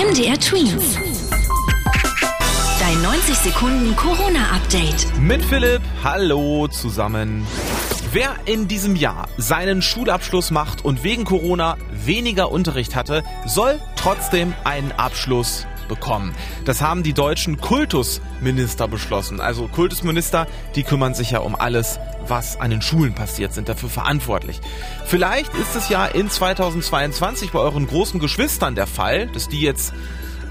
MDR Twins. Dein 90 Sekunden Corona-Update. Mit Philipp, hallo zusammen. Wer in diesem Jahr seinen Schulabschluss macht und wegen Corona weniger Unterricht hatte, soll trotzdem einen Abschluss bekommen. Das haben die deutschen Kultusminister beschlossen. Also Kultusminister, die kümmern sich ja um alles, was an den Schulen passiert, sind dafür verantwortlich. Vielleicht ist es ja in 2022 bei euren großen Geschwistern der Fall, dass die jetzt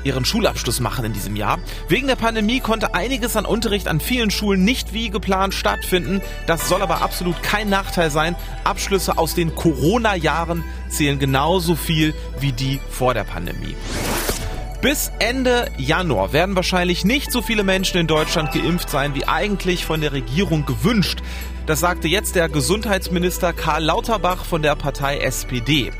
ihren Schulabschluss machen in diesem Jahr. Wegen der Pandemie konnte einiges an Unterricht an vielen Schulen nicht wie geplant stattfinden. Das soll aber absolut kein Nachteil sein. Abschlüsse aus den Corona-Jahren zählen genauso viel wie die vor der Pandemie. Bis Ende Januar werden wahrscheinlich nicht so viele Menschen in Deutschland geimpft sein, wie eigentlich von der Regierung gewünscht. Das sagte jetzt der Gesundheitsminister Karl Lauterbach von der Partei SPD.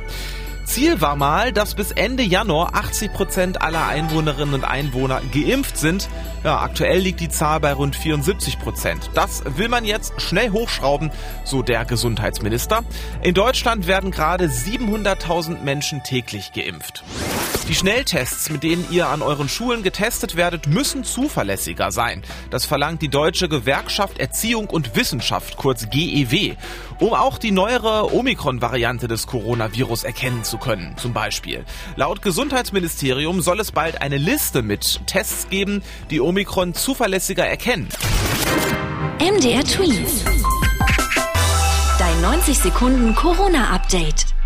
Ziel war mal, dass bis Ende Januar 80 Prozent aller Einwohnerinnen und Einwohner geimpft sind. Ja, aktuell liegt die Zahl bei rund 74 Prozent. Das will man jetzt schnell hochschrauben, so der Gesundheitsminister. In Deutschland werden gerade 700.000 Menschen täglich geimpft. Die Schnelltests, mit denen ihr an euren Schulen getestet werdet, müssen zuverlässiger sein. Das verlangt die Deutsche Gewerkschaft Erziehung und Wissenschaft, kurz GEW, um auch die neuere Omikron-Variante des Coronavirus erkennen zu können, zum Beispiel. Laut Gesundheitsministerium soll es bald eine Liste mit Tests geben, die Omikron zuverlässiger erkennen. MDR Twins. Dein 90 Sekunden Corona-Update.